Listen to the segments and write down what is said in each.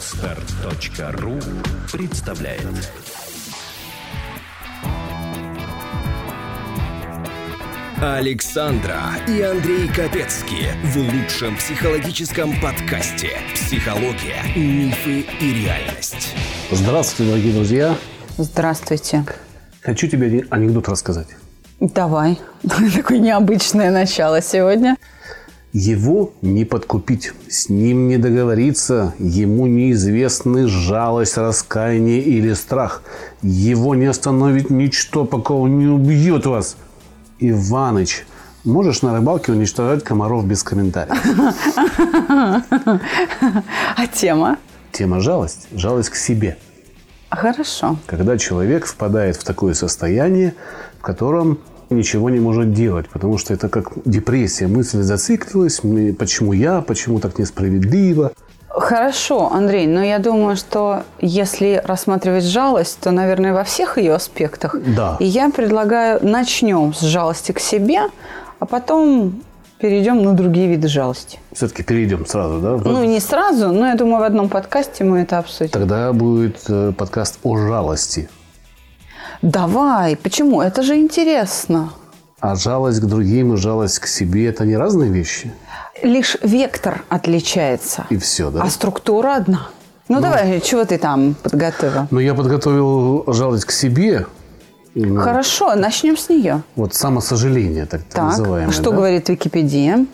Отстар.ру представляет Александра и Андрей Капецки в лучшем психологическом подкасте «Психология, мифы и реальность». Здравствуйте, дорогие друзья. Здравствуйте. Хочу тебе анекдот рассказать. Давай. Такое необычное начало сегодня. Его не подкупить, с ним не договориться, ему неизвестны жалость, раскаяние или страх. Его не остановит ничто, пока он не убьет вас. Иваныч, можешь на рыбалке уничтожать комаров без комментариев? А тема? Тема жалость. Жалость к себе. Хорошо. Когда человек впадает в такое состояние, в котором ничего не может делать, потому что это как депрессия. Мысль зациклилась, почему я, почему так несправедливо. Хорошо, Андрей, но я думаю, что если рассматривать жалость, то, наверное, во всех ее аспектах. Да. И я предлагаю начнем с жалости к себе, а потом перейдем на другие виды жалости. Все-таки перейдем сразу, да? Ну, не сразу, но я думаю, в одном подкасте мы это обсудим. Тогда будет э, подкаст о жалости. Давай, почему? Это же интересно. А жалость к другим и жалость к себе – это не разные вещи? Лишь вектор отличается, И все, да? а структура одна. Ну, давай, чего ты там подготовил? Но я подготовил жалость к себе. Ну, Хорошо, начнем с нее. Вот самосожаление, так, Так, называемое. что да? говорит Википедия?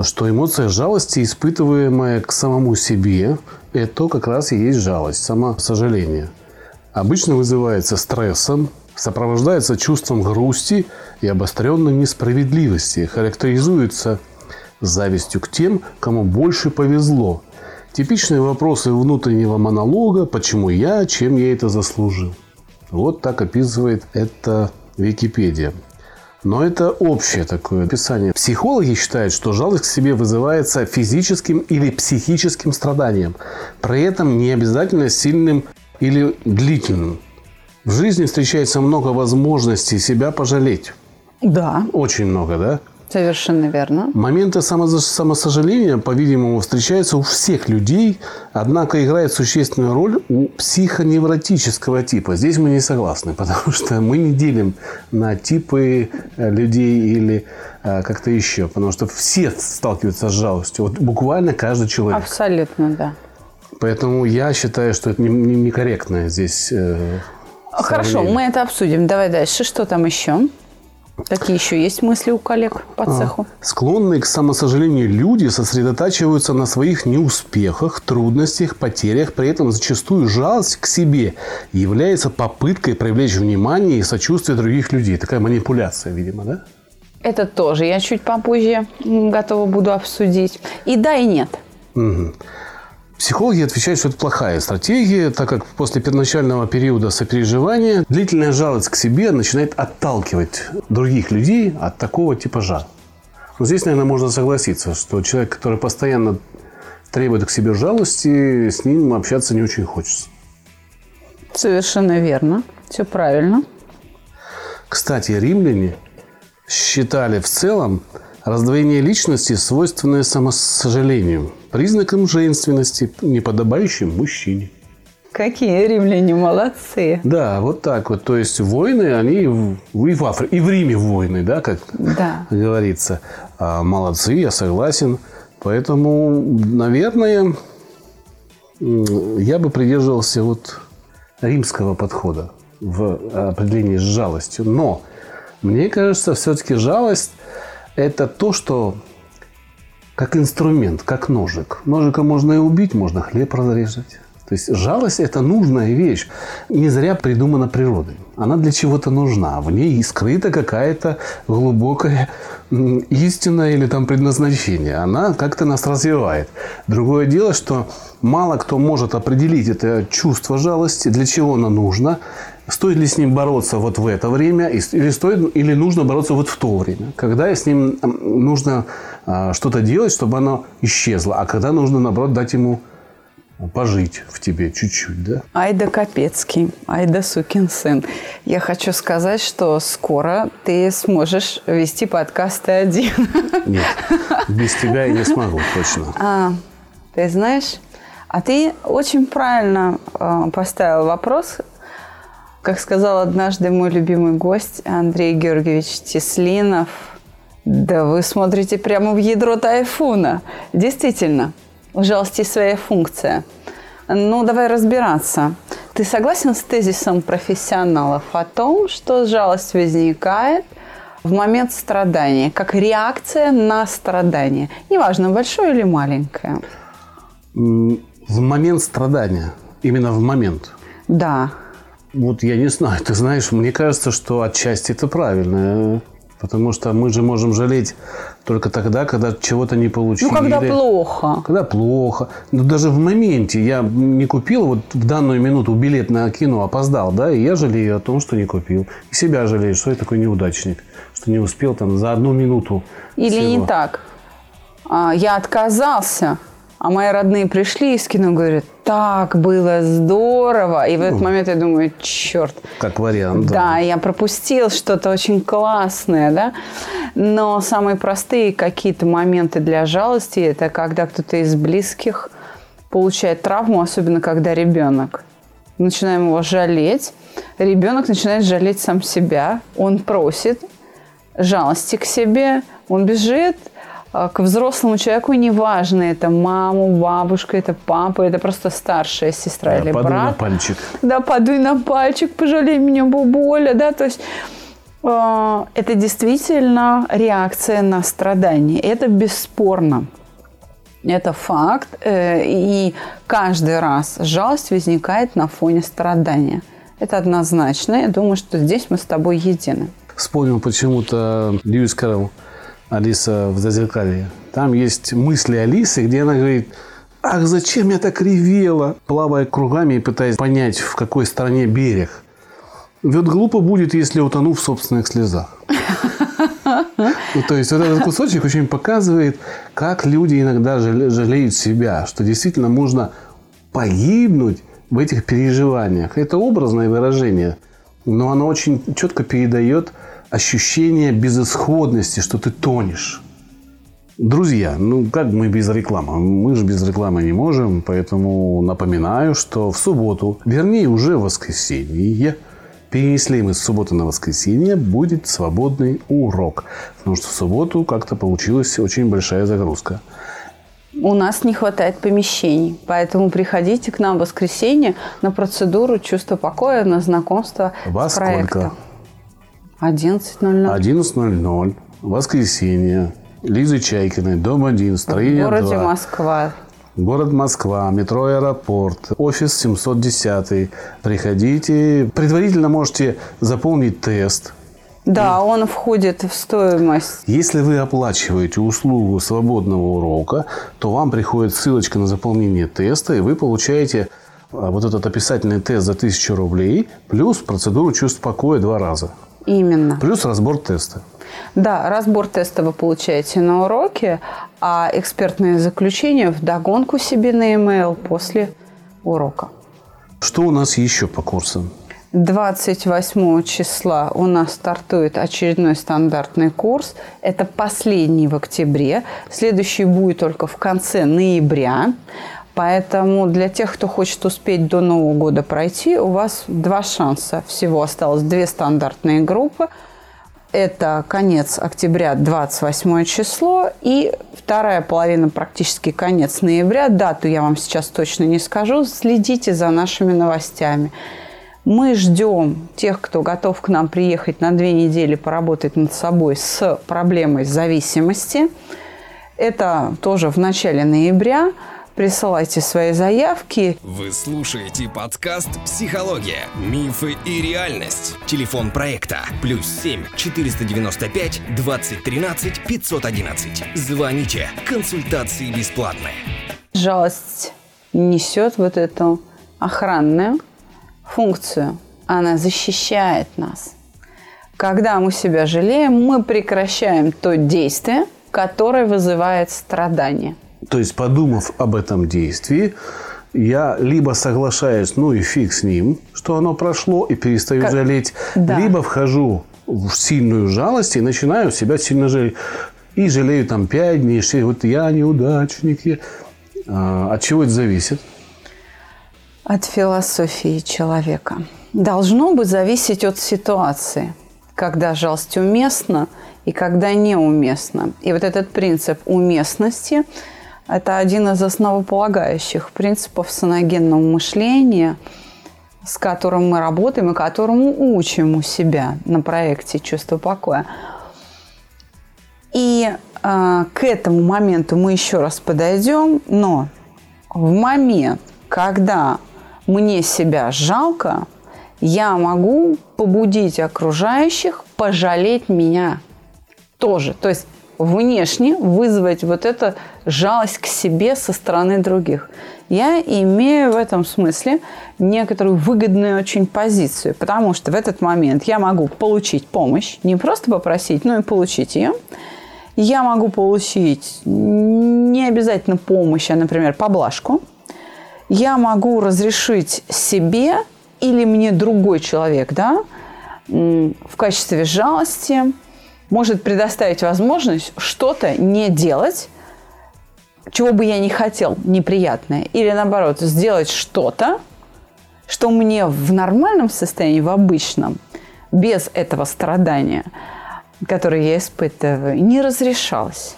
Что эмоция жалости, испытываемая к самому себе, это как раз и есть жалость, самосожаление. Обычно вызывается стрессом, сопровождается чувством грусти и обостренной несправедливости, характеризуется завистью к тем, кому больше повезло. Типичные вопросы внутреннего монолога «почему я?», «чем я это заслужил?». Вот так описывает это Википедия. Но это общее такое описание. Психологи считают, что жалость к себе вызывается физическим или психическим страданием, при этом не обязательно сильным или длительным. В жизни встречается много возможностей себя пожалеть. Да, Очень много, да? совершенно верно. Моменты самосожаления, по-видимому, встречаются у всех людей, однако играет существенную роль у психоневротического типа. Здесь мы не согласны, потому что мы не делим на типы э, людей или э, как-то еще, потому что все сталкиваются с жалостью. Вот буквально каждый человек. Абсолютно, да. Поэтому я считаю, что это не- не- некорректное здесь. э, Хорошо, мы это обсудим. Давай дальше. Что там еще? Какие еще есть мысли у коллег по А. цеху? Склонные к самосожалению люди сосредотачиваются на своих неуспехах, трудностях, потерях. При этом зачастую жалость к себе является попыткой привлечь внимание и сочувствие других людей. Такая манипуляция, видимо, да? Это тоже я чуть попозже готова буду обсудить. И да, и нет. Психологи отвечают, что это плохая стратегия, так как после первоначального периода сопереживания длительная жалость к себе начинает отталкивать других людей от такого типажа. Но здесь, наверное, можно согласиться, что человек, который постоянно требует к себе жалости, с ним общаться не очень хочется. Совершенно верно. Все правильно. Кстати, римляне считали в целом раздвоение личности, свойственное самосожалению, признаком женственности, неподобающим мужчине. Какие римляне молодцы. Да, вот так вот. То есть войны, они в- и в, Афри- и в Риме войны, да, как Да. говорится. А молодцы, я согласен. Поэтому, наверное, я бы придерживался вот римского подхода в определении с жалостью. Но мне кажется, все-таки жалость – это то, что как инструмент, как ножик. Ножиком можно и убить, можно хлеб разрезать. То есть жалость – это нужная вещь. Не зря придумана природой. Она для чего-то нужна. В ней скрыта какая-то глубокая истина или там предназначение. Она как-то нас развивает. Другое дело, что мало кто может определить это чувство жалости, для чего оно нужно, стоит ли с ним бороться вот в это время, или, стоит, или нужно бороться вот в то время, когда с ним нужно а, что-то делать, чтобы оно исчезло, а когда нужно, наоборот, дать ему пожить в тебе чуть-чуть, да? Айда Капецкий, Айда сукин сын. Я хочу сказать, что скоро ты сможешь вести подкасты один. Нет, без тебя я не смогу, точно. А, ты знаешь, А ты очень правильно э, поставил вопрос, как сказал однажды мой любимый гость Андрей Георгиевич Теслинов, да вы смотрите прямо в ядро тайфуна. Действительно, у жалости своя функция. Ну, давай разбираться. Ты согласен с тезисом профессионалов о том, что жалость возникает в момент страдания, как реакция на страдание? Неважно, большое или маленькое. В момент страдания. Именно в момент. Да. Вот я не знаю, ты знаешь, мне кажется, что отчасти это правильно. Потому что мы же можем жалеть только тогда, когда чего-то не получили. Ну, когда плохо. Когда плохо. Но даже в моменте я не купил, вот в данную минуту билет на кино опоздал, да, и я жалею о том, что не купил. И себя жалею, что я такой неудачник, что не успел там за одну минуту. Или всего. не так. А, я отказался а мои родные пришли из кино, говорят, так было здорово. И в этот ну, момент я думаю, черт. Как вариант. Да, да я пропустил что-то очень классное, да. Но самые простые какие-то моменты для жалости, это когда кто-то из близких получает травму, особенно когда ребенок. Начинаем его жалеть. Ребенок начинает жалеть сам себя. Он просит жалости к себе. Он бежит к взрослому человеку неважно, это маму, бабушка, это папа, это просто старшая сестра да, или подуй брат. на пальчик. Да, подуй на пальчик, пожалей меня, бабуля, да, то есть э, это действительно реакция на страдание, это бесспорно. Это факт, э, и каждый раз жалость возникает на фоне страдания. Это однозначно. Я думаю, что здесь мы с тобой едины. Вспомнил почему-то Льюис Кэрролл Алиса в Зазеркалье. Там есть мысли Алисы, где она говорит, ах, зачем я так ревела, плавая кругами и пытаясь понять, в какой стране берег. Вот глупо будет, если утону в собственных слезах. Ну, то есть, вот этот кусочек очень показывает, как люди иногда жалеют себя, что действительно можно погибнуть в этих переживаниях. Это образное выражение, но оно очень четко передает ощущение безысходности, что ты тонешь. Друзья, ну как мы без рекламы? Мы же без рекламы не можем, поэтому напоминаю, что в субботу, вернее уже в воскресенье, перенесли мы с субботы на воскресенье, будет свободный урок. Потому что в субботу как-то получилась очень большая загрузка. У нас не хватает помещений, поэтому приходите к нам в воскресенье на процедуру чувства покоя, на знакомство Во с проектом. Сколько? 11.00. 11.00. Воскресенье. Лизы Чайкиной, дом 1, строение В городе 2. Москва. Город Москва, метро Аэропорт, офис 710. Приходите. Предварительно можете заполнить тест. Да, и... он входит в стоимость. Если вы оплачиваете услугу свободного урока, то вам приходит ссылочка на заполнение теста, и вы получаете а, вот этот описательный тест за 1000 рублей, плюс процедуру чувств покоя два раза. Именно. Плюс разбор теста. Да, разбор теста вы получаете на уроке, а экспертное заключение в догонку себе на e-mail после урока. Что у нас еще по курсам? 28 числа у нас стартует очередной стандартный курс. Это последний в октябре. Следующий будет только в конце ноября. Поэтому для тех, кто хочет успеть до Нового года пройти, у вас два шанса. Всего осталось две стандартные группы. Это конец октября, 28 число, и вторая половина, практически конец ноября. Дату я вам сейчас точно не скажу. Следите за нашими новостями. Мы ждем тех, кто готов к нам приехать на две недели поработать над собой с проблемой зависимости. Это тоже в начале ноября. Присылайте свои заявки. Вы слушаете подкаст «Психология. Мифы и реальность». Телефон проекта «Плюс 7 495 2013 511». Звоните. Консультации бесплатные. Жалость несет вот эту охранную функцию. Она защищает нас. Когда мы себя жалеем, мы прекращаем то действие, которое вызывает страдание. То есть, подумав об этом действии, я либо соглашаюсь, ну и фиг с ним, что оно прошло, и перестаю как... жалеть, да. либо вхожу в сильную жалость и начинаю себя сильно жалеть. И жалею там 5 дней, 6, вот я неудачник. Я... А, от чего это зависит? От философии человека. Должно бы зависеть от ситуации, когда жалость уместна и когда неуместна. И вот этот принцип уместности – это один из основополагающих принципов саногенного мышления, с которым мы работаем и которому учим у себя на проекте «Чувство покоя». И э, к этому моменту мы еще раз подойдем, но в момент, когда мне себя жалко, я могу побудить окружающих пожалеть меня тоже. То есть внешне вызвать вот эту жалость к себе со стороны других. Я имею в этом смысле некоторую выгодную очень позицию, потому что в этот момент я могу получить помощь, не просто попросить, но и получить ее. Я могу получить не обязательно помощь, а, например, поблажку. Я могу разрешить себе или мне другой человек, да, в качестве жалости может предоставить возможность что-то не делать, чего бы я не хотел, неприятное, или наоборот, сделать что-то, что мне в нормальном состоянии, в обычном, без этого страдания, которое я испытываю, не разрешалось.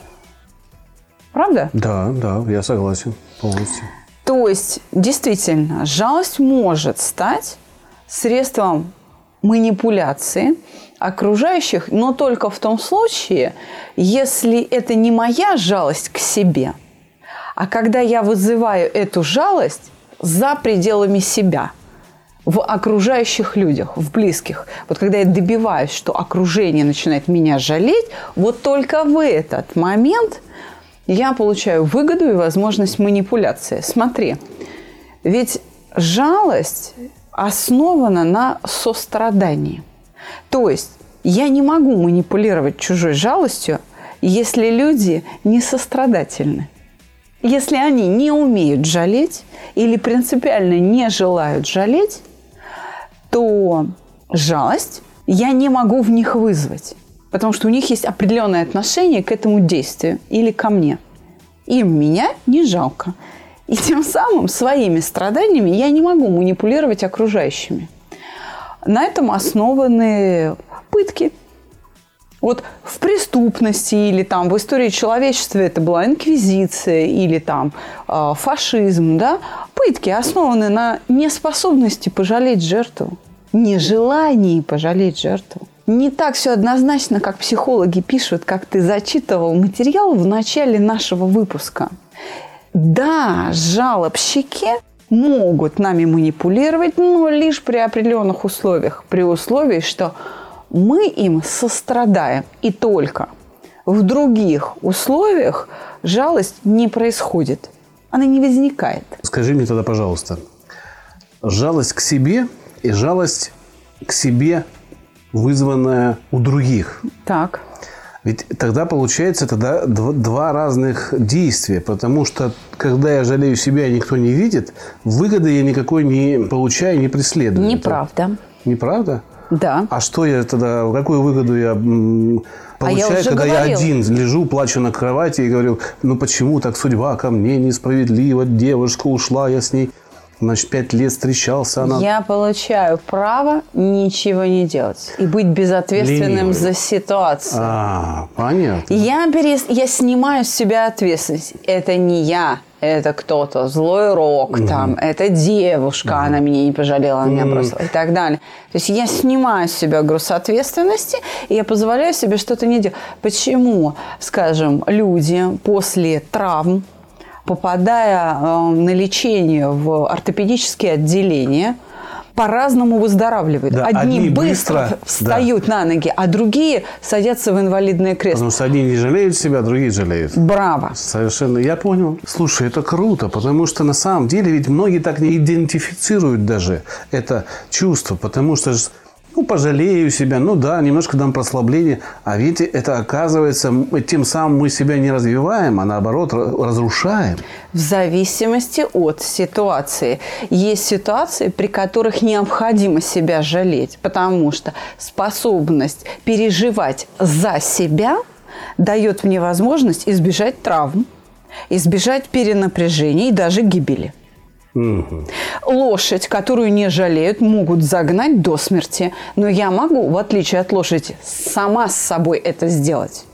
Правда? Да, да, я согласен полностью. То есть, действительно, жалость может стать средством манипуляции окружающих, но только в том случае, если это не моя жалость к себе, а когда я вызываю эту жалость за пределами себя – в окружающих людях, в близких. Вот когда я добиваюсь, что окружение начинает меня жалеть, вот только в этот момент я получаю выгоду и возможность манипуляции. Смотри, ведь жалость основана на сострадании. То есть я не могу манипулировать чужой жалостью, если люди не сострадательны. Если они не умеют жалеть или принципиально не желают жалеть, то жалость я не могу в них вызвать, потому что у них есть определенное отношение к этому действию или ко мне. Им меня не жалко. И тем самым своими страданиями я не могу манипулировать окружающими. На этом основаны пытки. Вот в преступности или там в истории человечества это была инквизиция или там э, фашизм, да, пытки основаны на неспособности пожалеть жертву нежелании пожалеть жертву. Не так все однозначно, как психологи пишут, как ты зачитывал материал в начале нашего выпуска. Да, жалобщики могут нами манипулировать, но лишь при определенных условиях. При условии, что мы им сострадаем и только. В других условиях жалость не происходит. Она не возникает. Скажи мне тогда, пожалуйста, жалость к себе – и жалость к себе, вызванная у других. Так. Ведь тогда получается тогда два разных действия, потому что когда я жалею себя, никто не видит, выгоды я никакой не получаю, не преследую. Неправда. Неправда? Да. А что я тогда, какую выгоду я получаю, а я когда говорила. я один лежу, плачу на кровати и говорю, ну почему так судьба ко мне несправедлива, девушка ушла, я с ней Значит, пять лет встречался она. Я получаю право ничего не делать и быть безответственным Ленивый. за ситуацию. А, понятно. Я, перес... я снимаю с себя ответственность. Это не я, это кто-то, злой рок, mm там, это девушка, mm она меня не пожалела, она меня бросила и так далее. То есть я снимаю с себя груз ответственности, и я позволяю себе что-то не делать. Почему, скажем, люди после травм, попадая э, на лечение в ортопедические отделения, по-разному выздоравливают. Да, одни, одни быстро, быстро встают да. на ноги, а другие садятся в инвалидное кресло. Потому что одни не жалеют себя, другие жалеют. Браво. Совершенно. Я понял. Слушай, это круто, потому что на самом деле ведь многие так не идентифицируют даже это чувство, потому что ну, пожалею себя, ну да, немножко дам прослабление. А ведь это оказывается, тем самым мы себя не развиваем, а наоборот разрушаем. В зависимости от ситуации. Есть ситуации, при которых необходимо себя жалеть, потому что способность переживать за себя дает мне возможность избежать травм, избежать перенапряжения и даже гибели. Лошадь, которую не жалеют, могут загнать до смерти. Но я могу, в отличие от лошади, сама с собой это сделать.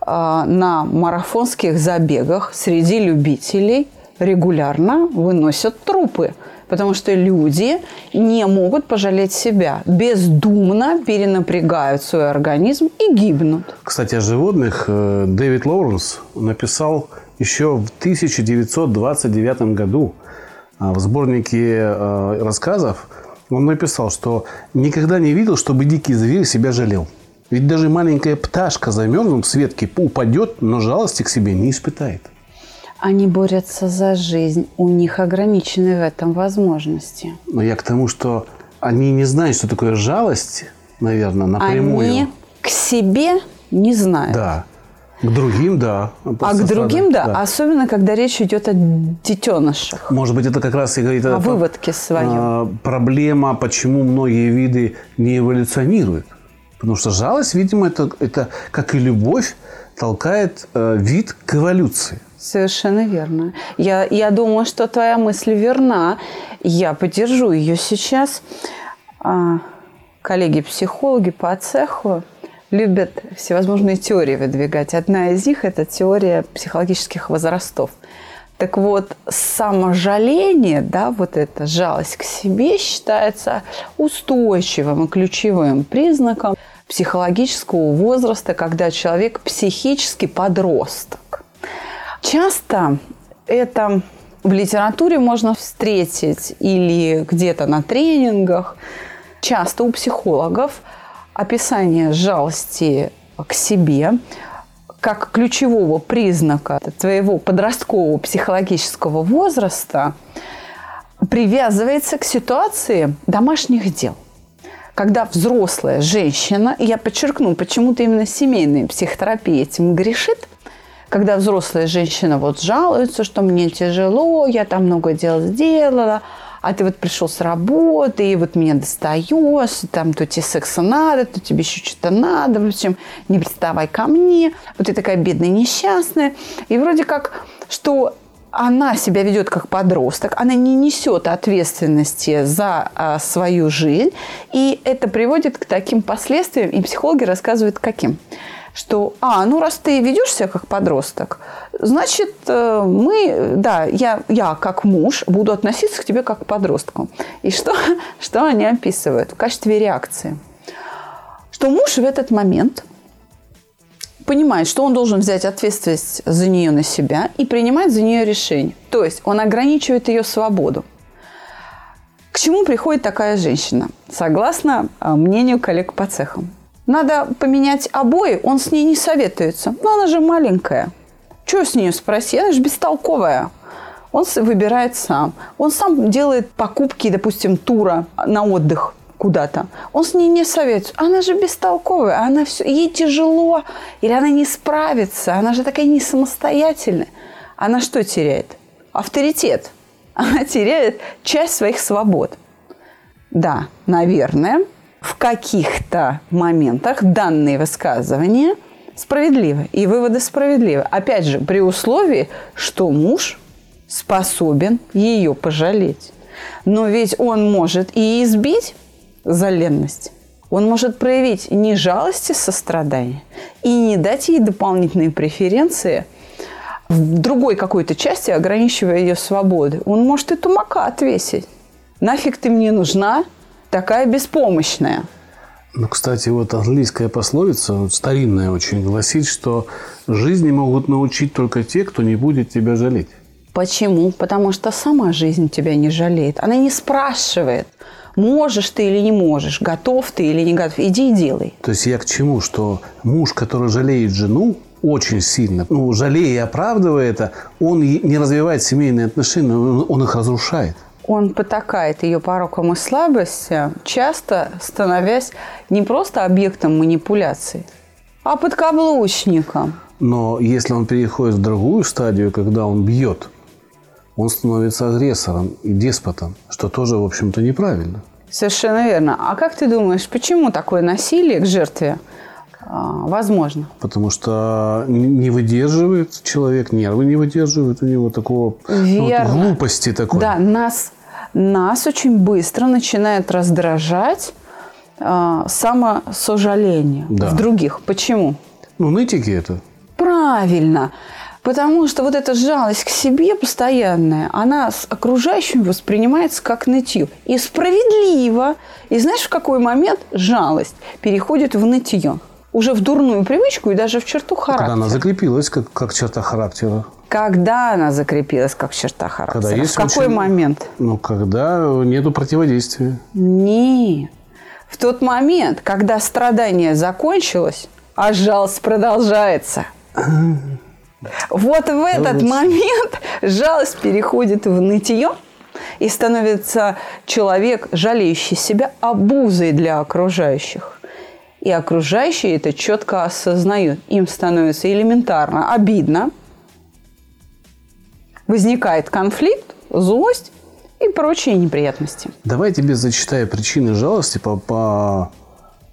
А, на марафонских забегах среди любителей регулярно выносят трупы – потому что люди не могут пожалеть себя, бездумно перенапрягают свой организм и гибнут. Кстати, о животных э, Дэвид Лоуренс написал еще в 1929 году в сборнике э, рассказов. Он написал, что никогда не видел, чтобы дикий зверь себя жалел. Ведь даже маленькая пташка замерзнув в ветке упадет, но жалости к себе не испытает. Они борются за жизнь. У них ограничены в этом возможности. Но я к тому, что они не знают, что такое жалость, наверное, напрямую. Они к себе не знают. Да. К другим, да. А к другим, да. да. Особенно, когда речь идет о детенышах. Может быть, это как раз и говорит о, о выводке своем. А, проблема, почему многие виды не эволюционируют. Потому что жалость, видимо, это, это как и любовь, толкает э, вид к эволюции. Совершенно верно. Я, я думаю, что твоя мысль верна. Я поддержу ее сейчас. А, коллеги-психологи по цеху любят всевозможные теории выдвигать. Одна из них – это теория психологических возрастов. Так вот, саможаление, да, вот эта жалость к себе считается устойчивым и ключевым признаком психологического возраста, когда человек психически подросток. Часто это в литературе можно встретить или где-то на тренингах. Часто у психологов описание жалости к себе как ключевого признака твоего подросткового психологического возраста привязывается к ситуации домашних дел. Когда взрослая женщина, и я подчеркну, почему-то именно семейная психотерапия этим грешит, когда взрослая женщина вот жалуется, что мне тяжело, я там много дел сделала, а ты вот пришел с работы, и вот меня достаешь, там то тебе секса надо, то тебе еще что-то надо, в общем, не приставай ко мне, вот ты такая бедная, несчастная. И вроде как, что она себя ведет как подросток, она не несет ответственности за а, свою жизнь, и это приводит к таким последствиям, и психологи рассказывают, каким что, а, ну раз ты ведешь себя как подросток, значит, э, мы, да, я, я как муж буду относиться к тебе как к подростку. И что, что они описывают в качестве реакции? Что муж в этот момент понимает, что он должен взять ответственность за нее на себя и принимать за нее решение. То есть он ограничивает ее свободу. К чему приходит такая женщина? Согласно а, мнению коллег по цехам. Надо поменять обои, он с ней не советуется. Но она же маленькая. Чего с нее спроси? Она же бестолковая. Он выбирает сам. Он сам делает покупки, допустим, тура на отдых куда-то. Он с ней не советуется. Она же бестолковая, она все, ей тяжело, или она не справится, она же такая не самостоятельная. Она что теряет? Авторитет. Она теряет часть своих свобод. Да, наверное, в каких-то моментах данные высказывания справедливы, и выводы справедливы. Опять же, при условии, что муж способен ее пожалеть. Но ведь он может и избить за ленность. Он может проявить не жалость и сострадание и не дать ей дополнительные преференции в другой какой-то части, ограничивая ее свободы. Он может и тумака отвесить. Нафиг ты мне нужна, такая беспомощная. Ну, кстати, вот английская пословица, старинная очень, гласит, что жизни могут научить только те, кто не будет тебя жалеть. Почему? Потому что сама жизнь тебя не жалеет. Она не спрашивает, можешь ты или не можешь, готов ты или не готов. Иди и делай. То есть я к чему? Что муж, который жалеет жену, очень сильно, ну, жалея и оправдывая это, он не развивает семейные отношения, он их разрушает он потакает ее порокам и слабостям, часто становясь не просто объектом манипуляции, а подкаблучником. Но если он переходит в другую стадию, когда он бьет, он становится агрессором и деспотом, что тоже, в общем-то, неправильно. Совершенно верно. А как ты думаешь, почему такое насилие к жертве А, возможно. Потому что не выдерживает человек, нервы не выдерживают у него такого ну, вот глупости такой. Да, нас, нас очень быстро начинает раздражать э, самосожаление да. в других. Почему? Ну, нытики это. Правильно. Потому что вот эта жалость к себе постоянная, она с окружающим воспринимается как нытье. И справедливо. И знаешь, в какой момент жалость переходит в нытье? Уже в дурную привычку и даже в черту характера. Когда она закрепилась как, как черта характера. Когда она закрепилась как черта характера? Когда есть в какой очень... момент? Ну, когда нету противодействия. Нет. В тот момент, когда страдание закончилось, а жалость продолжается. Вот в этот момент жалость переходит в нытье, и становится человек, жалеющий себя, обузой для окружающих. И окружающие это четко осознают. Им становится элементарно обидно, возникает конфликт, злость и прочие неприятности. Давай я тебе зачитаю причины жалости по, по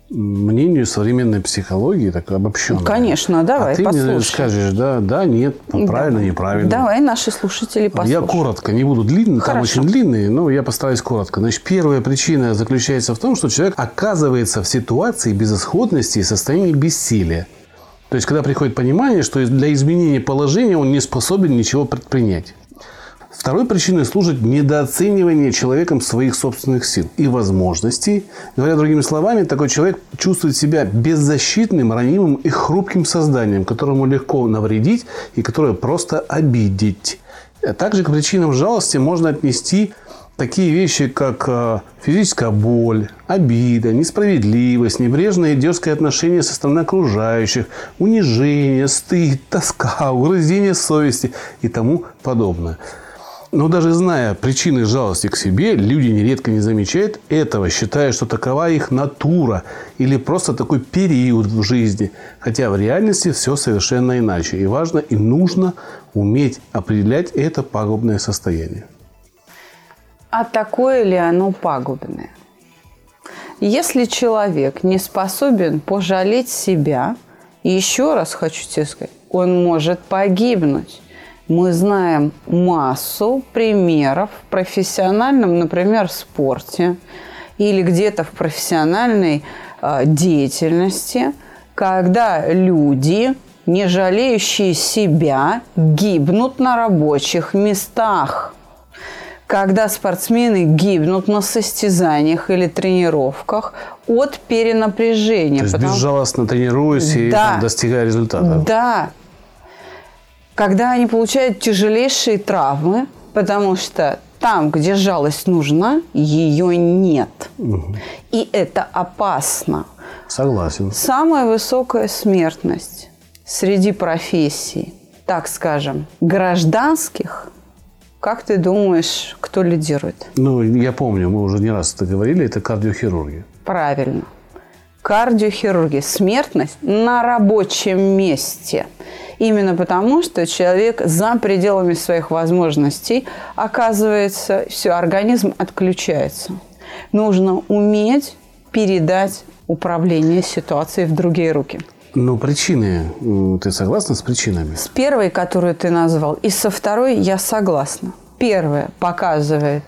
мнению современной психологии, так обобщенно. Ну, конечно, давай, А ты послушай. мне скажешь, да, да, нет, правильно, давай. неправильно. Давай, наши слушатели послушают. Я коротко, не буду длинный, там очень длинные, но я постараюсь коротко. Значит, первая причина заключается в том, что человек оказывается в ситуации безысходности и состоянии бессилия. То есть, когда приходит понимание, что для изменения положения он не способен ничего предпринять. Второй причиной служит недооценивание человеком своих собственных сил и возможностей. Говоря другими словами, такой человек чувствует себя беззащитным, ранимым и хрупким созданием, которому легко навредить и которое просто обидеть. Также к причинам жалости можно отнести такие вещи, как э, физическая боль, обида, несправедливость, небрежное и дерзкое отношение со стороны окружающих, унижение, стыд, тоска, угрызение совести и тому подобное. Но даже зная причины жалости к себе, люди нередко не замечают этого, считая, что такова их натура или просто такой период в жизни. Хотя в реальности все совершенно иначе. И важно и нужно уметь определять это пагубное состояние. А такое ли оно пагубное? Если человек не способен пожалеть себя, еще раз хочу тебе сказать, он может погибнуть мы знаем массу примеров в профессиональном, например, спорте или где-то в профессиональной э, деятельности, когда люди, не жалеющие себя, гибнут на рабочих местах. Когда спортсмены гибнут на состязаниях или тренировках от перенапряжения. То есть потому... безжалостно тренируясь да, и там, достигая результата. Да, когда они получают тяжелейшие травмы, потому что там, где жалость нужна, ее нет. Угу. И это опасно. Согласен. Самая высокая смертность среди профессий, так скажем, гражданских, как ты думаешь, кто лидирует? Ну, я помню, мы уже не раз это говорили, это кардиохирурги. Правильно. Кардиохирурги. Смертность на рабочем месте – Именно потому, что человек за пределами своих возможностей оказывается, все, организм отключается. Нужно уметь передать управление ситуацией в другие руки. Ну, причины, ты согласна с причинами? С первой, которую ты назвал, и со второй я согласна. Первое показывает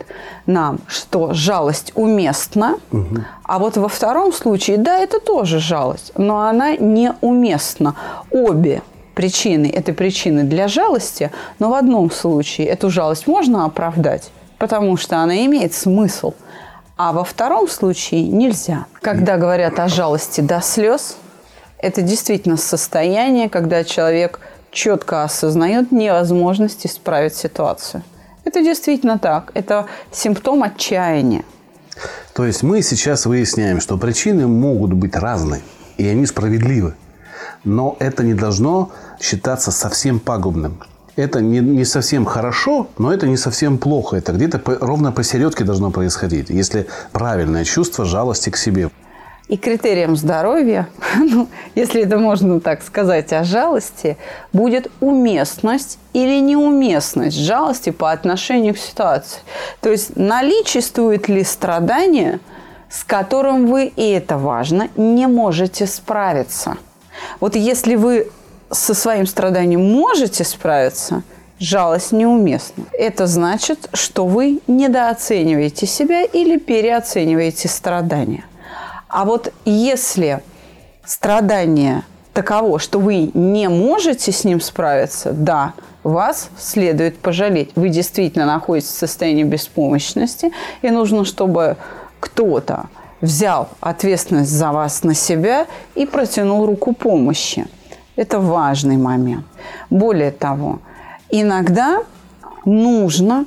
нам, что жалость уместна, угу. а вот во втором случае, да, это тоже жалость, но она неуместна. Обе причины, этой причины для жалости, но в одном случае эту жалость можно оправдать, потому что она имеет смысл, а во втором случае нельзя. Когда говорят о жалости до слез, это действительно состояние, когда человек четко осознает невозможность исправить ситуацию. Это действительно так. Это симптом отчаяния. То есть мы сейчас выясняем, что причины могут быть разные, и они справедливы но это не должно считаться совсем пагубным. Это не, не совсем хорошо, но это не совсем плохо. Это где-то по, ровно посередке должно происходить, если правильное чувство жалости к себе. И критерием здоровья, ну, если это можно так сказать о жалости, будет уместность или неуместность жалости по отношению к ситуации. То есть наличествует ли страдание, с которым вы, и это важно, не можете справиться – Вот если вы со своим страданием можете справиться, жалость неуместна. Это значит, что вы недооцениваете себя или переоцениваете страдания. А вот если страдание таково, что вы не можете с ним справиться, да, вас следует пожалеть. Вы действительно находитесь в состоянии беспомощности, и нужно, чтобы кто-то взял ответственность за вас на себя и протянул руку помощи. Это важный момент. Более того, иногда нужно,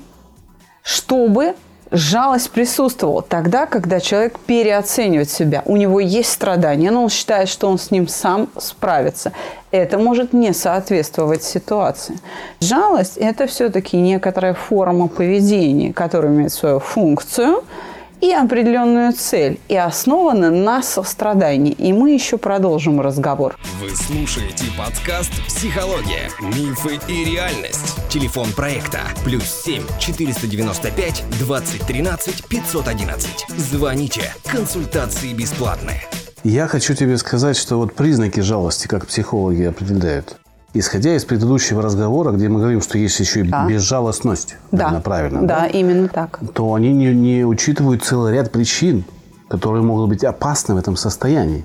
чтобы жалость присутствовала тогда, когда человек переоценивает себя. У него есть страдания, но он считает, что он с ним сам справится. Это может не соответствовать ситуации. Жалость – это все-таки некоторая форма поведения, которая имеет свою функцию – и определенную цель, и основаны на сострадании. И мы еще продолжим разговор. Вы слушаете подкаст «Психология. Мифы и реальность». Телефон проекта «Плюс 7 495 2013 511». Звоните. Консультации бесплатные. Я хочу тебе сказать, что вот признаки жалости, как психологи определяют, исходя из предыдущего разговора, где мы говорим, что есть еще и да. безжалостность, да. наверное, правильно, да, да, именно так, то они не, не учитывают целый ряд причин, которые могут быть опасны в этом состоянии.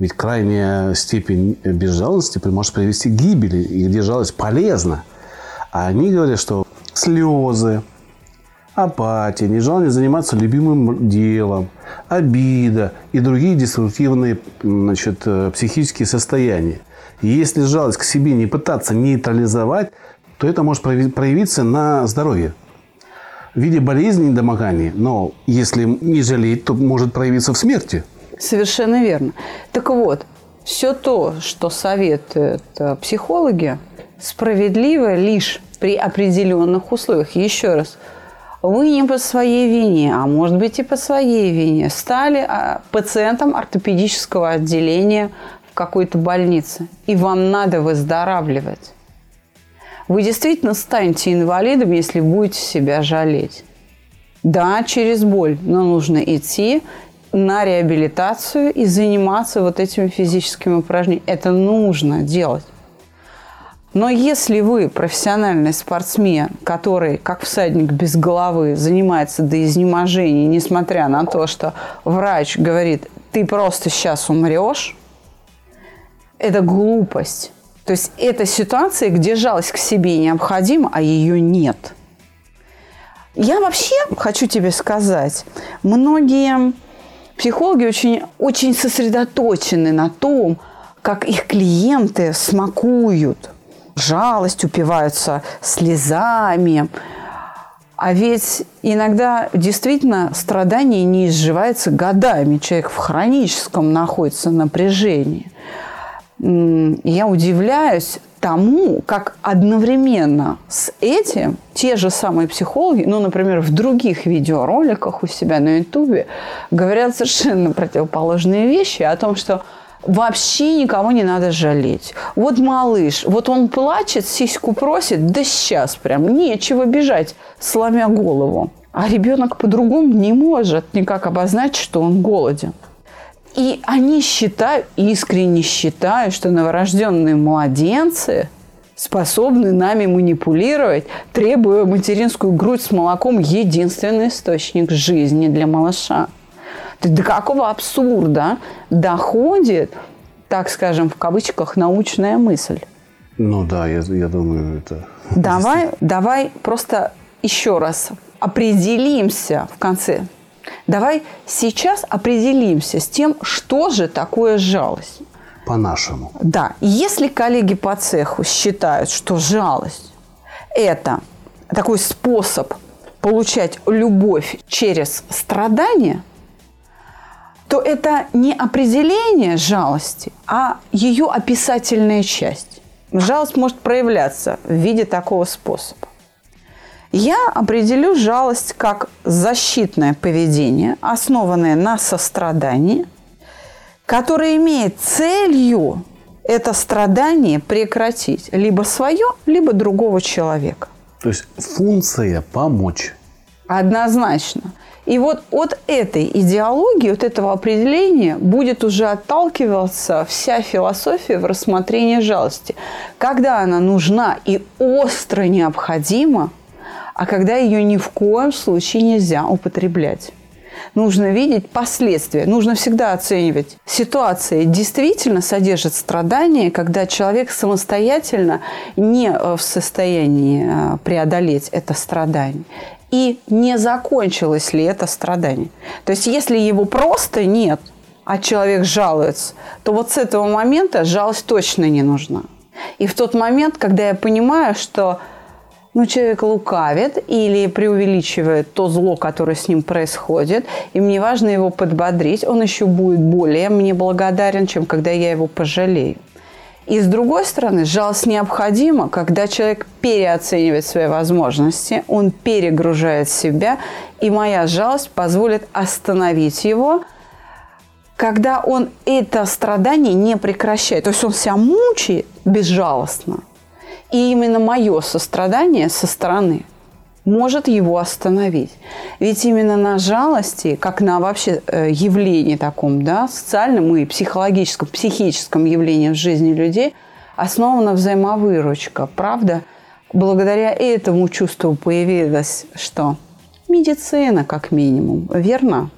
Ведь крайняя степень безжалостности может привести к гибели, и где жалость полезна. А они говорят, что слезы, апатия, нежелание заниматься любимым делом, обида и другие деструктивные значит, э, психические состояния – и если жалость к себе не пытаться нейтрализовать, то это может проявиться на здоровье в виде болезни и недомоганий. Но если не жалеть, то может проявиться в смерти. Совершенно верно. Так вот, все то, что советуют э, психологи, справедливо лишь при определенных условиях. Еще раз, вы не по своей вине, а может быть и по своей вине, стали а, пациентом ортопедического отделения какой-то больнице, и вам надо выздоравливать. Вы действительно станете инвалидом, если будете себя жалеть. Да, через боль, но нужно идти на реабилитацию и заниматься вот этими физическими упражнениями. Это нужно делать. Но если вы профессиональный спортсмен, который, как всадник без головы, занимается до изнеможения, несмотря на то, что врач говорит, ты просто сейчас умрешь, это глупость. То есть это ситуация, где жалость к себе необходима, а ее нет. Я вообще хочу тебе сказать, многие психологи очень, очень сосредоточены на том, как их клиенты смакуют жалость, упиваются слезами. А ведь иногда действительно страдание не изживается годами. Человек в хроническом находится напряжении я удивляюсь тому, как одновременно с этим те же самые психологи, ну, например, в других видеороликах у себя на Ютубе говорят совершенно противоположные вещи о том, что вообще никого не надо жалеть. Вот малыш, вот он плачет, сиську просит, да сейчас прям нечего бежать, сломя голову. А ребенок по-другому не может никак обозначить, что он голоден. И они считают, искренне считают, что новорожденные младенцы способны нами манипулировать, требуя материнскую грудь с молоком единственный источник жизни для малыша. То есть до какого абсурда доходит, так скажем, в кавычках, научная мысль? Ну да, я, я думаю, это... Давай, давай просто еще раз определимся в конце Давай сейчас определимся с тем, что же такое жалость. По-нашему. Да. Если коллеги по цеху считают, что жалость – это такой способ получать любовь через страдания, то это не определение жалости, а ее описательная часть. Жалость может проявляться в виде такого способа. Я определю жалость как защитное поведение, основанное на сострадании, которое имеет целью это страдание прекратить либо свое, либо другого человека. То есть функция помочь. Однозначно. И вот от этой идеологии, от этого определения будет уже отталкиваться вся философия в рассмотрении жалости. Когда она нужна и остро необходима, а когда ее ни в коем случае нельзя употреблять. Нужно видеть последствия. Нужно всегда оценивать. Ситуация действительно содержит страдания, когда человек самостоятельно не в состоянии э, преодолеть это страдание и не закончилось ли это страдание. То есть, если его просто нет, а человек жалуется, то вот с этого момента жалость точно не нужна. И в тот момент, когда я понимаю, что ну, человек лукавит или преувеличивает то зло, которое с ним происходит, и мне важно его подбодрить, он еще будет более мне благодарен, чем когда я его пожалею. И с другой стороны, жалость необходима, когда человек переоценивает свои возможности, он перегружает себя, и моя жалость позволит остановить его, когда он это страдание не прекращает. То есть он себя мучает безжалостно. И именно мое сострадание со стороны – может его остановить. Ведь именно на жалости, как на вообще э, явлении таком, да, социальном и психологическом, психическом явлении в жизни людей, основана взаимовыручка. Правда? Благодаря этому чувству появилась что? Медицина, как минимум. Верно?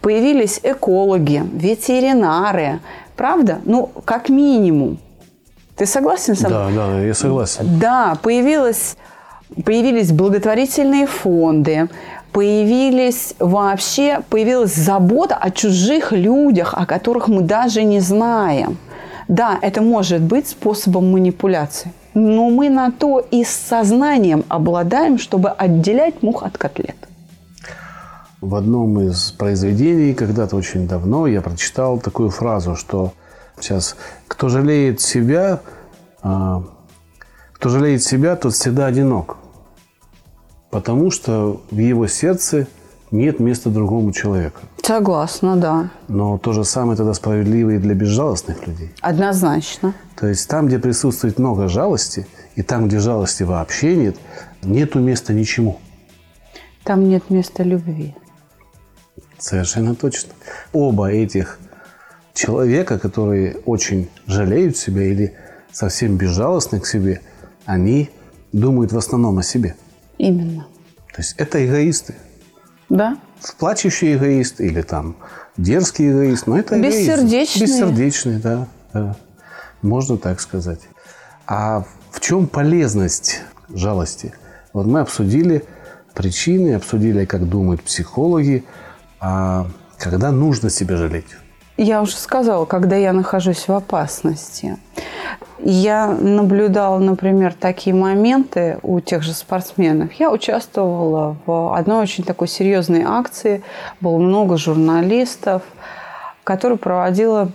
Появились экологи, ветеринары. Правда? Ну, как минимум. Ты согласен со мной? Да, да, я согласен. Да, появилась появились благотворительные фонды, появились вообще, появилась забота о чужих людях, о которых мы даже не знаем. Да, это может быть способом манипуляции, но мы на то и с сознанием обладаем, чтобы отделять мух от котлет. В одном из произведений когда-то очень давно я прочитал такую фразу, что сейчас кто жалеет себя, а, кто жалеет себя, тот всегда одинок потому что в его сердце нет места другому человеку. Согласна, да. Но то же самое тогда справедливо и для безжалостных людей. Однозначно. То есть там, где присутствует много жалости, и там, где жалости вообще нет, нету места ничему. Там нет места любви. Совершенно точно. Оба этих человека, которые очень жалеют себя или совсем безжалостны к себе, они думают в основном о себе. Именно. То есть это эгоисты. Да. Плачущий эгоист или там дерзкий эгоист, но это эгоист. Бессердечный. Бессердечный, да, да. Можно так сказать. А в чем полезность жалости? Вот мы обсудили причины, обсудили, как думают психологи, а когда нужно себя жалеть. Я уже сказала, когда я нахожусь в опасности. Я наблюдала, например, такие моменты у тех же спортсменов. Я участвовала в одной очень такой серьезной акции. Было много журналистов, которую проводила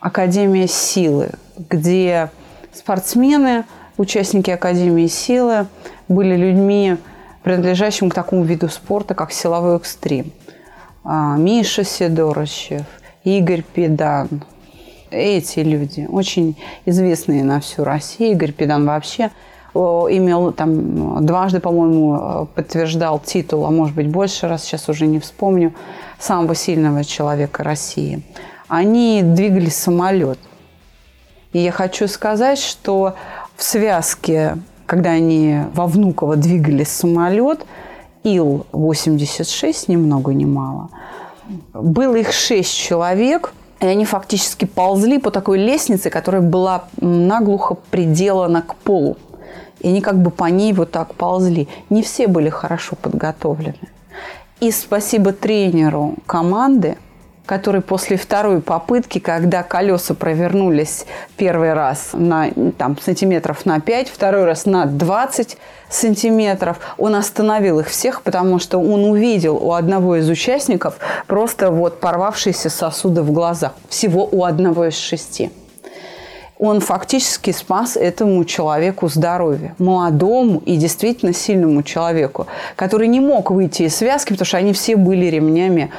Академия силы, где спортсмены, участники Академии силы, были людьми, принадлежащими к такому виду спорта, как силовой экстрим. А, Миша Сидорощев, Игорь Педан, эти люди, очень известные на всю Россию. Игорь Педан вообще имел там дважды, по-моему, подтверждал титул, а может быть больше раз, сейчас уже не вспомню, самого сильного человека России. Они двигали самолет. И я хочу сказать, что в связке, когда они во Внуково двигали самолет, Ил-86, ни много ни мало, было их шесть человек – и они фактически ползли по такой лестнице, которая была наглухо приделана к полу. И они как бы по ней вот так ползли. Не все были хорошо подготовлены. И спасибо тренеру команды, который после второй попытки, когда колеса провернулись первый раз на там, сантиметров на 5, второй раз на 20 сантиметров, он остановил их всех, потому что он увидел у одного из участников просто вот порвавшиеся сосуды в глазах. Всего у одного из шести он фактически спас этому человеку здоровье. Молодому и действительно сильному человеку, который не мог выйти из связки, потому что они все были ремнями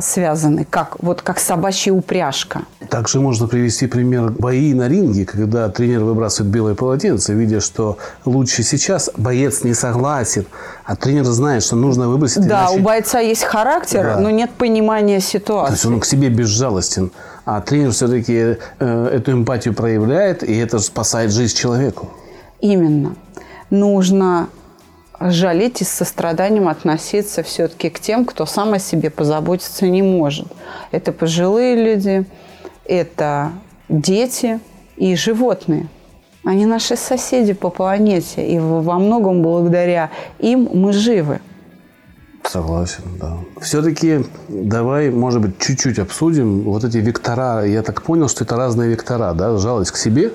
связаны, как, вот как собачья упряжка. Также можно привести пример бои на ринге, когда тренер выбрасывает белое полотенце, видя, что лучше сейчас боец не согласен, а тренер знает, что нужно выбросить. Да, иначе... у бойца есть характер, да. но нет понимания ситуации. То есть он к себе безжалостен. А тренер все-таки э, эту эмпатию проявляет, и это спасает жизнь человеку. Именно. Нужно жалеть и с состраданием относиться все-таки к тем, кто сам о себе позаботиться не может. Это пожилые люди, это дети и животные. Они наши соседи по планете, и во многом благодаря им мы живы. Согласен, да. Все-таки давай, может быть, чуть-чуть обсудим вот эти вектора. Я так понял, что это разные вектора, да? Жалость к себе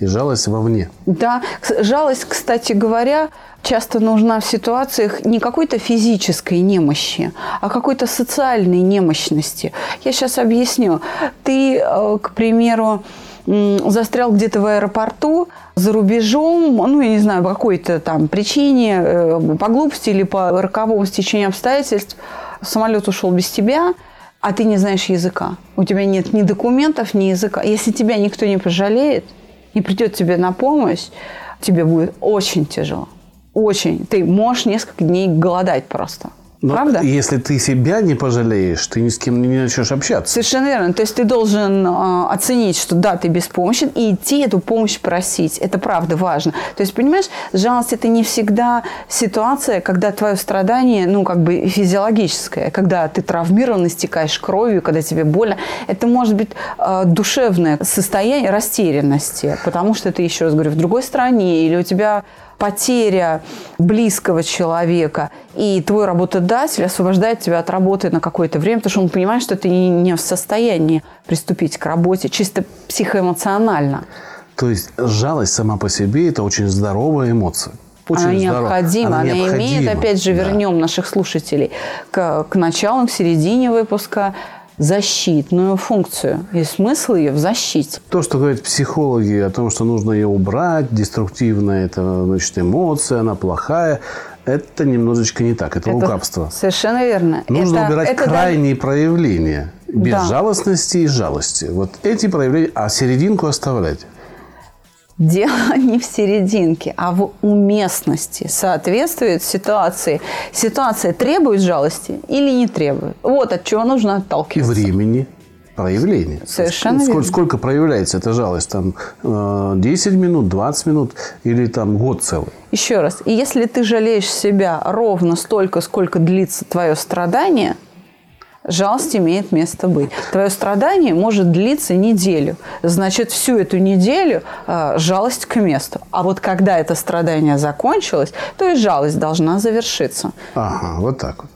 и жалость вовне. Да, жалость, кстати говоря, часто нужна в ситуациях не какой-то физической немощи, а какой-то социальной немощности. Я сейчас объясню. Ты, э, к примеру, застрял где-то в аэропорту, за рубежом, ну, я не знаю, по какой-то там причине, э, по глупости или по роковому стечению обстоятельств, самолет ушел без тебя, а ты не знаешь языка. У тебя нет ни документов, ни языка. Если тебя никто не пожалеет, не придет тебе на помощь, тебе будет очень тяжело. Очень. Ты можешь несколько дней голодать просто. Но Правда? Если ты себя не пожалеешь, ты ни с кем не начнешь общаться. Совершенно верно. То есть ты должен э, оценить, что да, ты беспомощен, и идти эту помощь просить. Это правда важно. То есть, понимаешь, жалость это не всегда ситуация, когда твое страдание, ну, как бы физиологическое, когда ты травмирован, истекаешь кровью, когда тебе больно. Это может быть э, душевное состояние растерянности, потому что ты, еще раз говорю, в другой стране, или у тебя потеря близкого человека, и твой работодатель освобождает тебя от работы на какое-то время, потому что он понимает, что ты не в состоянии приступить к работе чисто психоэмоционально. То есть жалость сама по себе – это очень здоровая эмоция. Очень она здоров... необходима, она, она необходима. имеет, опять же, вернем да. наших слушателей к, к началу, к середине выпуска защитную функцию. И смысл ее в защите. То, что говорят психологи о том, что нужно ее убрать, деструктивная это значит, эмоция, она плохая, это немножечко не так. Это, это лукавство. Совершенно верно. Нужно это, убирать это крайние да... проявления безжалостности да. и жалости. Вот эти проявления, а серединку оставлять. Дело не в серединке, а в уместности. Соответствует ситуации. Ситуация требует жалости или не требует. Вот от чего нужно отталкиваться. И времени проявления. Совершенно сколько, сколько проявляется эта жалость? Там 10 э, минут, 20 минут или там год целый? Еще раз. И если ты жалеешь себя ровно столько, сколько длится твое страдание – жалость имеет место быть. Твое страдание может длиться неделю. Значит, всю эту неделю э, жалость к месту. А вот когда это страдание закончилось, то и жалость должна завершиться. Ага, вот так вот.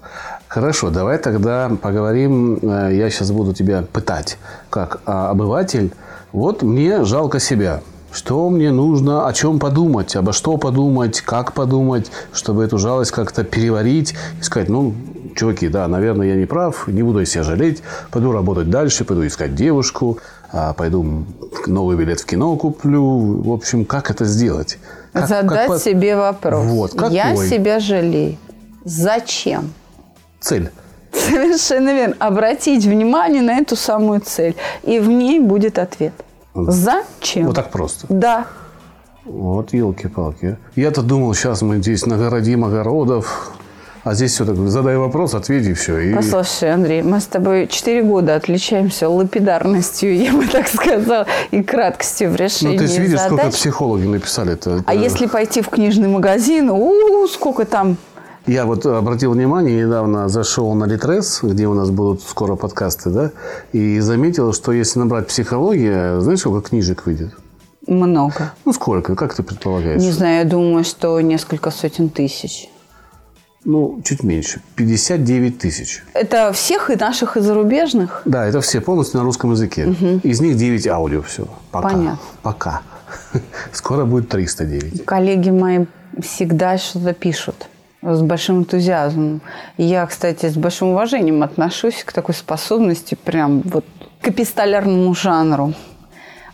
Хорошо, давай тогда поговорим. Э, я сейчас буду тебя пытать как а, обыватель. Вот мне жалко себя. Что мне нужно, о чем подумать, обо что подумать, как подумать, чтобы эту жалость как-то переварить и сказать, ну, чуваки, да, наверное, я не прав, не буду себя жалеть, пойду работать дальше, пойду искать девушку, а, пойду новый билет в кино куплю. В общем, как это сделать? Как, Задать как, себе вопрос. Вот, какой? Я себя жалею. Зачем? Цель. Совершенно верно. Обратить внимание на эту самую цель. И в ней будет ответ. Зачем? Вот так просто. Да. Вот елки-палки. Я-то думал, сейчас мы здесь нагородим огородов, а здесь все так, задай вопрос, ответь и все. И... Послушай, Андрей, мы с тобой 4 года отличаемся лапидарностью, я бы так сказала, и краткостью в решении Ну, ты же видишь, задач. сколько психологи написали это. А если пойти в книжный магазин, у, сколько там я вот обратил внимание, недавно зашел на Литрес, где у нас будут скоро подкасты, да, и заметил, что если набрать психология, знаешь, сколько книжек выйдет? Много. Ну, сколько? Как ты предполагаешь? Не знаю, я думаю, что несколько сотен тысяч. Ну, чуть меньше. 59 тысяч. Это всех и наших, и зарубежных? Да, это все полностью на русском языке. Угу. Из них 9 аудио всего. Пока. Понятно. Пока. Скоро будет 309. Коллеги мои всегда что-то пишут с большим энтузиазмом. Я, кстати, с большим уважением отношусь к такой способности, прям вот к эпистолярному жанру.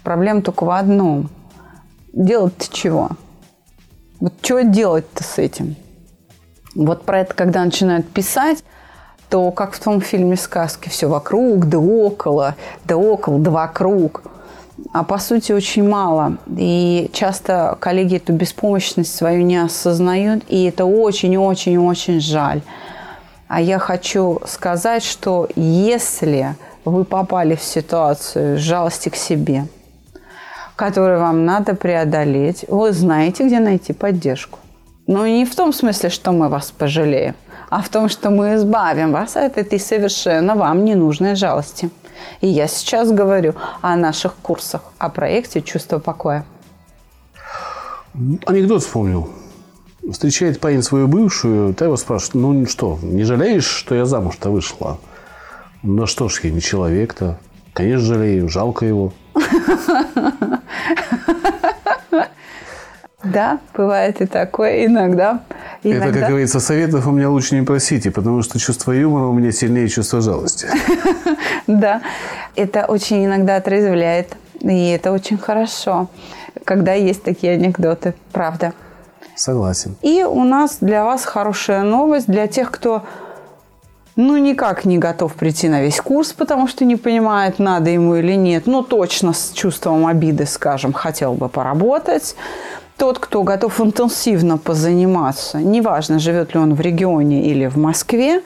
Проблема только в одном. Делать-то чего? Вот что делать-то с этим? Вот про это, когда начинают писать, то, как в том фильме сказки, все вокруг, да около, да около, да вокруг. А по сути очень мало. И часто коллеги эту беспомощность свою не осознают, и это очень-очень-очень жаль. А я хочу сказать, что если вы попали в ситуацию жалости к себе, которую вам надо преодолеть, вы знаете, где найти поддержку. Но не в том смысле, что мы вас пожалеем, а в том, что мы избавим вас от этой совершенно вам ненужной жалости. И я сейчас говорю о наших курсах, о проекте «Чувство покоя». Анекдот вспомнил. Встречает парень свою бывшую, та его спрашивает, ну что, не жалеешь, что я замуж-то вышла? Ну что ж, я не человек-то. Конечно, жалею, жалко его. Да, бывает и такое иногда. иногда. Это, как говорится, советов у меня лучше не просите, потому что чувство юмора у меня сильнее чувства жалости. Да, это очень иногда отрезвляет, и это очень хорошо, когда есть такие анекдоты, правда. Согласен. И у нас для вас хорошая новость для тех, кто ну, никак не готов прийти на весь курс, потому что не понимает, надо ему или нет. Но точно с чувством обиды, скажем, хотел бы поработать. Тот, кто готов интенсивно позаниматься, неважно, живет ли он в регионе или в Москве,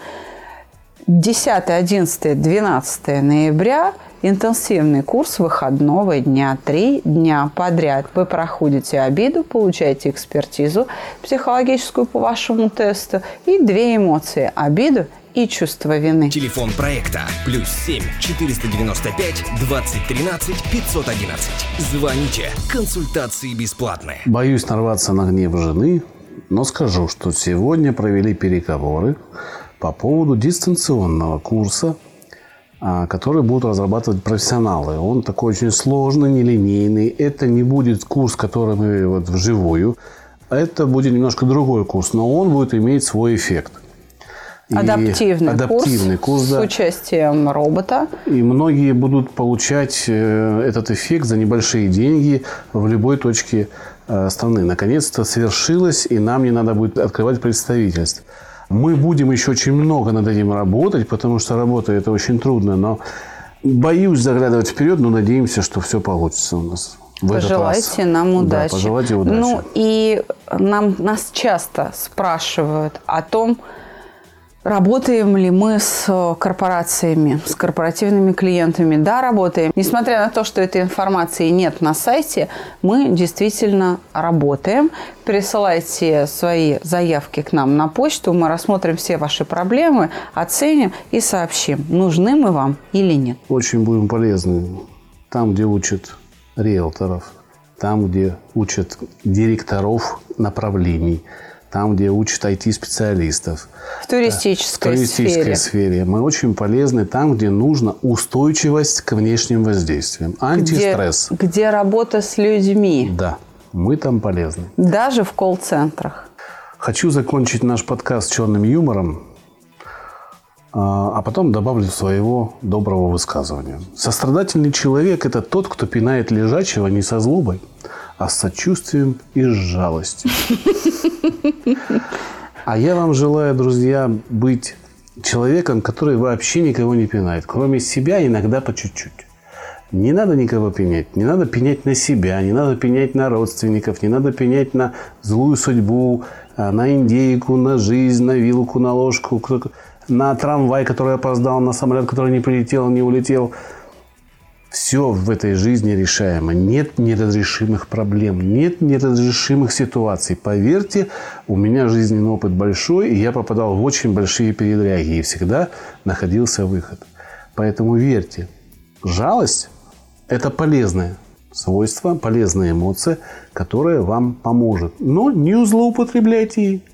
10, 11, 12 ноября интенсивный курс выходного дня, три дня подряд. Вы проходите обиду, получаете экспертизу психологическую по вашему тесту и две эмоции – обиду и чувство вины. Телефон проекта плюс 7 495 2013 511. Звоните. Консультации бесплатные. Боюсь нарваться на гнев жены, но скажу, что сегодня провели переговоры по поводу дистанционного курса, а, который будут разрабатывать профессионалы. Он такой очень сложный, нелинейный. Это не будет курс, который мы вот вживую. Это будет немножко другой курс, но он будет иметь свой эффект. Адаптивный, адаптивный курс, курс да. с участием робота. И многие будут получать э, этот эффект за небольшие деньги в любой точке э, страны. Наконец-то свершилось, и нам не надо будет открывать представительств. Мы будем еще очень много над этим работать, потому что работа это очень трудно, но боюсь заглядывать вперед, но надеемся, что все получится у нас. В пожелайте нам удачи. Да, пожелайте удачи. Ну и нам, нас часто спрашивают о том, Работаем ли мы с э, корпорациями, с корпоративными клиентами? Да, работаем. Несмотря на то, что этой информации нет на сайте, мы действительно работаем. Присылайте свои заявки к нам на почту, мы рассмотрим все ваши проблемы, оценим и сообщим, нужны мы вам или нет. Очень будем полезны там, где учат риэлторов, там, где учат директоров направлений – там, где учат IT-специалистов. В туристической, в туристической сфере. сфере. Мы очень полезны там, где нужна устойчивость к внешним воздействиям. Антистресс. Где, где работа с людьми. Да, мы там полезны. Даже в колл-центрах. Хочу закончить наш подкаст черным юмором, а, а потом добавлю своего доброго высказывания. Сострадательный человек – это тот, кто пинает лежачего не со злобой, а с сочувствием и с жалостью. А я вам желаю, друзья, быть человеком, который вообще никого не пинает. Кроме себя, иногда по чуть-чуть. Не надо никого пенять. Не надо пенять на себя, не надо пенять на родственников, не надо пенять на злую судьбу, а, на индейку, на жизнь, на вилку, на ложку, на трамвай, который опоздал, на самолет, который не прилетел, не улетел. Все в этой жизни решаемо. Нет неразрешимых проблем, нет неразрешимых ситуаций. Поверьте, у меня жизненный опыт большой, и я попадал в очень большие передряги, и всегда находился выход. Поэтому верьте, жалость – это полезное свойство, полезная эмоция, которая вам поможет. Но не злоупотребляйте ей.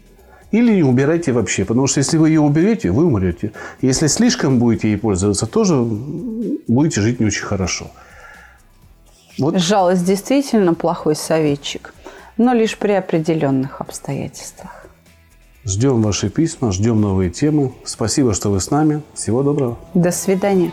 Или не убирайте вообще, потому что если вы ее уберете, вы умрете. Если слишком будете ей пользоваться, тоже будете жить не очень хорошо. Вот. Жалость действительно плохой советчик, но лишь при определенных обстоятельствах. Ждем ваши письма, ждем новые темы. Спасибо, что вы с нами. Всего доброго. До свидания.